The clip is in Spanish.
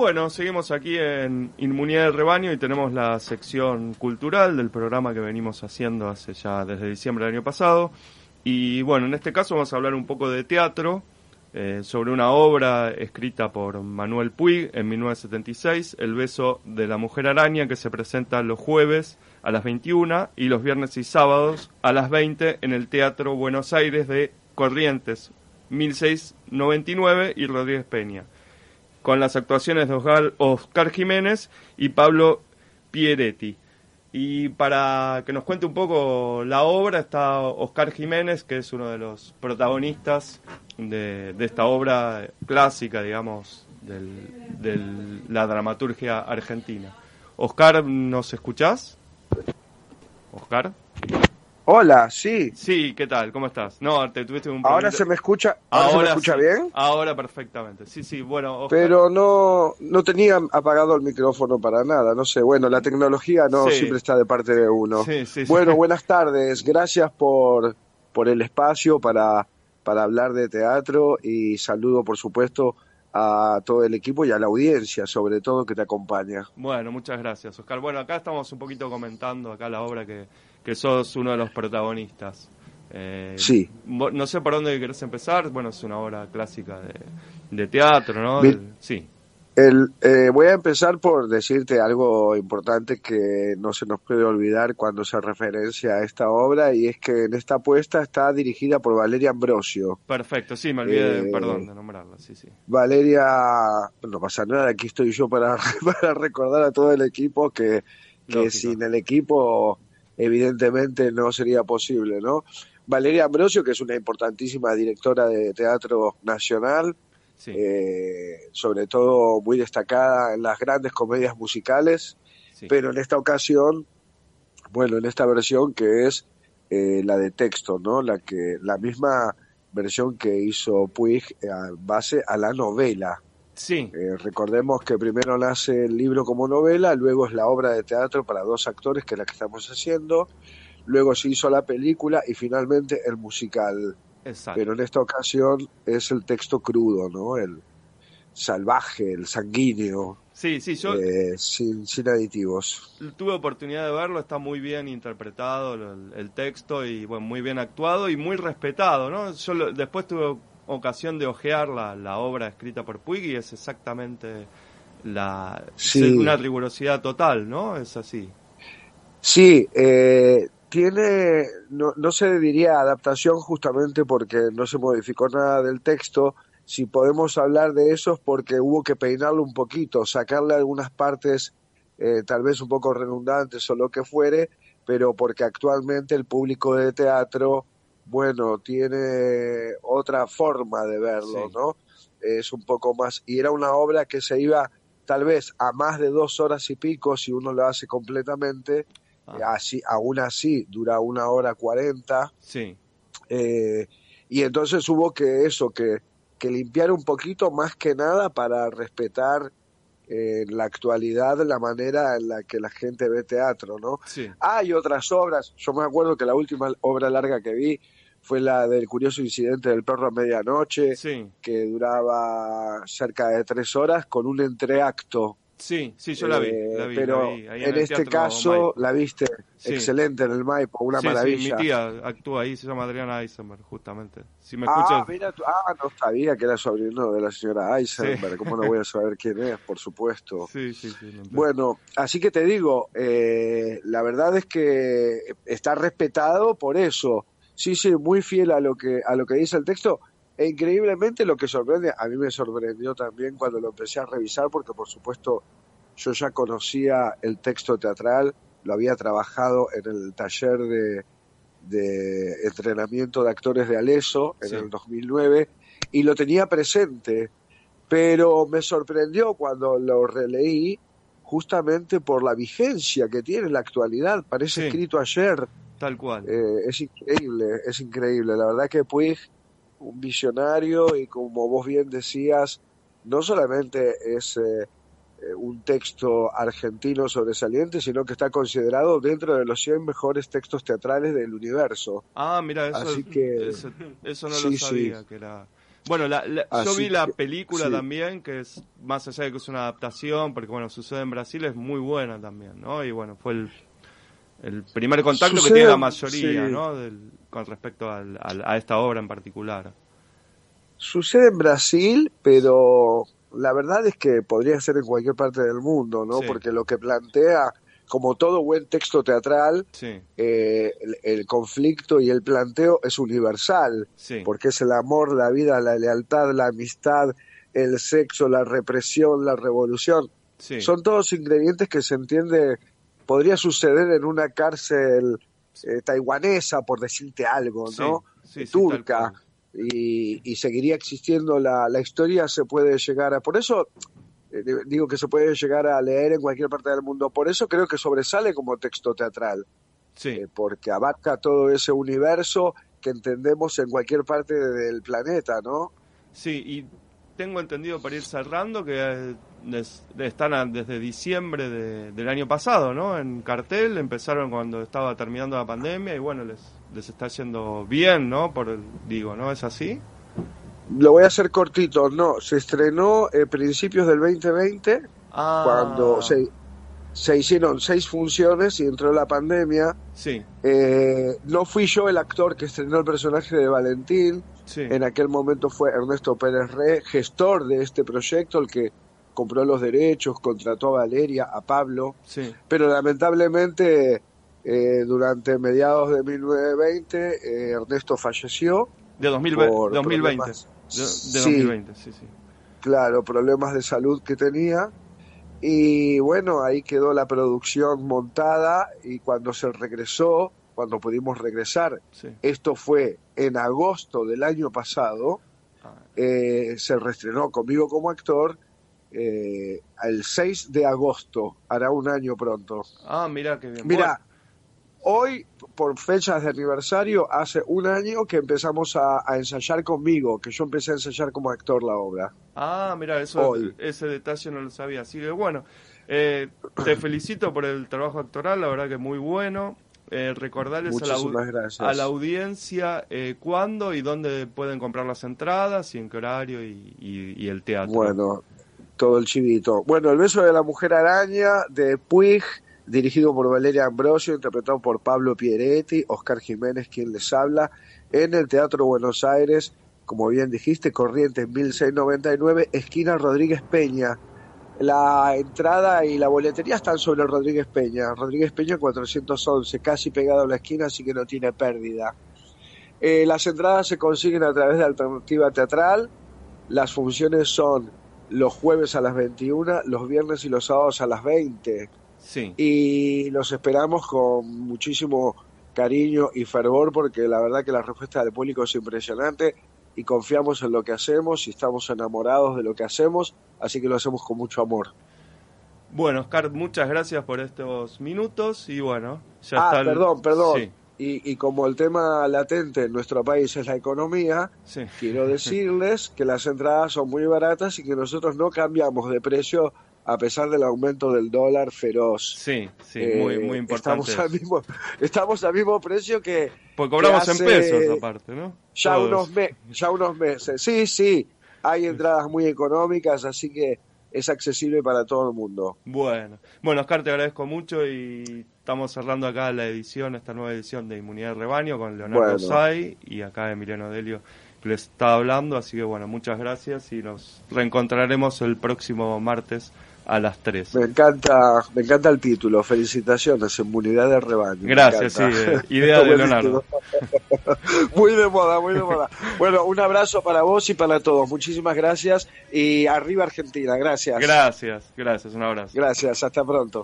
Bueno, seguimos aquí en Inmunidad del Rebaño y tenemos la sección cultural del programa que venimos haciendo hace ya desde diciembre del año pasado. Y bueno, en este caso vamos a hablar un poco de teatro, eh, sobre una obra escrita por Manuel Puig en 1976, El beso de la mujer araña, que se presenta los jueves a las 21 y los viernes y sábados a las 20 en el Teatro Buenos Aires de Corrientes, 1699 y Rodríguez Peña con las actuaciones de Oscar, Jiménez y Pablo Pieretti. Y para que nos cuente un poco la obra está Oscar Jiménez, que es uno de los protagonistas de, esta obra clásica, digamos, de la dramaturgia argentina. Oscar, ¿nos escuchás? Oscar. Hola, sí. Sí, ¿qué tal? ¿Cómo estás? No, te tuviste un Ahora se me escucha. Ahora, se me escucha bien. Ahora perfectamente. Sí, sí, bueno. Pero no no tenía apagado el micrófono para nada, no sé. Bueno, la tecnología no siempre está de parte de uno. Sí, sí, bueno, buenas tardes. Gracias por por el espacio para para hablar de teatro y saludo por supuesto a todo el equipo y a la audiencia, sobre todo que te acompaña. Bueno, muchas gracias, Oscar. Bueno, acá estamos un poquito comentando acá la obra que que sos uno de los protagonistas. Eh, sí. No sé por dónde querés empezar. Bueno, es una obra clásica de, teatro, ¿no? sí. El, eh, voy a empezar por decirte algo importante que no se nos puede olvidar cuando se referencia a esta obra y es que en esta apuesta está dirigida por Valeria Ambrosio. Perfecto, sí, me olvidé, eh, perdón, de nombrarla, sí, sí. Valeria, no pasa nada, aquí estoy yo para, para recordar a todo el equipo que, que sin el equipo evidentemente no sería posible, ¿no? Valeria Ambrosio, que es una importantísima directora de teatro nacional, eh, sobre todo muy destacada en las grandes comedias musicales, pero en esta ocasión, bueno, en esta versión que es eh, la de texto, ¿no? La que la misma versión que hizo Puig a base a la novela Sí. Eh, recordemos que primero nace el libro como novela, luego es la obra de teatro para dos actores, que es la que estamos haciendo, luego se hizo la película y finalmente el musical. Exacto. Pero en esta ocasión es el texto crudo, ¿no? El salvaje, el sanguíneo. Sí, sí, yo. Eh, sin, sin aditivos. Tuve oportunidad de verlo, está muy bien interpretado el, texto y bueno, muy bien actuado y muy respetado, ¿no? Yo después tuve ocasión de ojear la, la obra escrita por Puig y es exactamente la una rigurosidad total, ¿no? Es así. Sí, eh, tiene, no, no se diría adaptación justamente porque no se modificó nada del texto. Si podemos hablar de eso es porque hubo que peinarlo un poquito, sacarle algunas partes eh, tal vez un poco redundantes o lo que fuere, pero porque actualmente el público de teatro bueno, tiene otra forma de verlo, ¿no? Es un poco más, y era una obra que se iba tal vez a más de dos horas y pico si uno lo hace completamente, ah. así, aún así dura una hora cuarenta. Sí. Eh, y entonces hubo que eso, que, que limpiar un poquito más que nada para respetar en la actualidad la manera en la que la gente ve teatro, ¿no? Sí. Hay otras obras, yo me acuerdo que la última obra larga que vi fue la del curioso incidente del perro a medianoche, que duraba cerca de tres horas con un entreacto. Sí, sí, yo la vi. Eh, pero en, este caso la viste excelente en el Maipo, una maravilla. mi tía actúa ahí, se llama Adriana Eisenberg, justamente. Si me ah, mira, ah, no sabía que era sobrino de la señora Eisenberg. ¿Cómo no voy a saber quién es? Por supuesto. Sí, sí, sí. bueno, así que te digo, eh, la verdad es que está respetado por eso Sí, sí, muy fiel a lo que a lo que dice el texto. E increíblemente lo que sorprende, a mí me sorprendió también cuando lo empecé a revisar, porque por supuesto yo ya conocía el texto teatral, lo había trabajado en el taller de, de entrenamiento de actores de Aleso en el 2009 y lo tenía presente, pero me sorprendió cuando lo releí justamente por la vigencia que tiene en la actualidad, parece escrito ayer. Tal cual. Eh, es increíble, es increíble. La verdad que Puig, un visionario y como vos bien decías, no solamente es eh, eh, un texto argentino sobresaliente, sino que está considerado dentro de los 100 mejores textos teatrales del universo. Ah, mira, eso, Así que, eso, no lo sabía, que era... Bueno, yo vi la película también, que es más allá de que es una adaptación, porque bueno, sucede en Brasil, es muy buena también, ¿no? Y bueno, fue el, el primer contacto que tiene la mayoría, ¿no? con respecto a esta obra en particular. Sucede en Brasil, pero la verdad es que podría ser en cualquier parte del mundo, ¿no? Porque lo que plantea, como todo buen texto teatral, eh, el, conflicto y el planteo es universal, porque es el amor, la vida, la lealtad, la amistad, el sexo, la represión, la revolución. Son todos ingredientes que se entiende, podría suceder en una cárcel eh, taiwanesa, por decirte algo, ¿no? Turca y, seguiría existiendo la, la, historia, se puede llegar a... Por eso eh, digo que se puede llegar a leer en cualquier parte del mundo. Por eso creo que sobresale como texto teatral. Sí. Eh, porque abarca todo ese universo que entendemos en cualquier parte del planeta, ¿no? Sí, y tengo entendido para ir cerrando que eh, están desde diciembre del año pasado, ¿no? En cartel, empezaron cuando estaba terminando la pandemia y bueno, les les está yendo bien, ¿no? Por el, digo, ¿no? ¿Es así? Lo voy a hacer cortito, no, se estrenó a principios del 2020, ah. cuando se, se hicieron seis funciones y entró la pandemia. Sí. Eh, no fui yo el actor que estrenó el personaje de Valentín. Sí. En aquel momento fue Ernesto Pérez Re, gestor de este proyecto, el que compró los derechos, contrató a Valeria, a Pablo. Sí. Pero lamentablemente eh, durante mediados de 1920 eh, Ernesto falleció. De 2020. 2020. De, 2020, sí, sí. Claro, problemas de salud que tenía. Y bueno, ahí quedó la producción montada y cuando se regresó, cuando pudimos regresar, esto fue en agosto del año pasado, ah. eh, se reestrenó conmigo como actor el 6 de agosto, hará un año pronto. Ah, mira qué bien. Mira, Hoy, por fechas de aniversario, hace un año que empezamos a, ensayar conmigo, que yo empecé a ensayar como actor la obra. Ah, mira, eso, ese detalle no lo sabía. Así que bueno, eh, te felicito por el trabajo actoral, la verdad que muy bueno. Eh, recordarles a la, a la, audiencia eh, cuándo y dónde pueden comprar las entradas y en qué horario y, y el teatro. Bueno, todo el chivito. Bueno, El beso de la mujer araña de Puig dirigido por Valeria Ambrosio, interpretado por Pablo Pieretti, Oscar Jiménez quien les habla, en el Teatro Buenos Aires, como bien dijiste, Corrientes 1699, esquina Rodríguez Peña. La entrada y la boletería están sobre Rodríguez Peña, Rodríguez Peña 411, casi pegado a la esquina, así que no tiene pérdida. Eh, las entradas se consiguen a través de Alternativa Teatral, las funciones son los jueves a las 21, los viernes y los sábados a las 20. Y los esperamos con muchísimo cariño y fervor porque la verdad que la respuesta del público es impresionante y confiamos en lo que hacemos y estamos enamorados de lo que hacemos, así que lo hacemos con mucho amor. Bueno, Oscar, muchas gracias por estos minutos y bueno, ya ah, está. perdón, perdón. Y, y, como el tema latente en nuestro país es la economía, quiero decirles que las entradas son muy baratas y que nosotros no cambiamos de precio a pesar del aumento del dólar feroz. Sí, sí, muy, muy eh, importante. Estamos al, mismo, estamos al mismo precio que... Pues cobramos en pesos aparte, ¿no? Ya unos, ya unos meses. Sí, sí, hay entradas muy económicas, así que es accesible para todo el mundo. Bueno, bueno Oscar, te agradezco mucho y estamos cerrando acá la edición, esta nueva edición de Inmunidad de Rebaño con Leonardo Say y acá Emiliano Delio que les está hablando, así que bueno, muchas gracias y nos reencontraremos el próximo martes a las 3. Me encanta, me encanta el título. Felicitaciones, inmunidad de rebaño. Gracias, sí, eh, idea de Leonardo. muy de moda, muy de moda. Bueno, un abrazo para vos y para todos. Muchísimas gracias y arriba Argentina. Gracias. Gracias, gracias, un abrazo. Gracias, hasta pronto.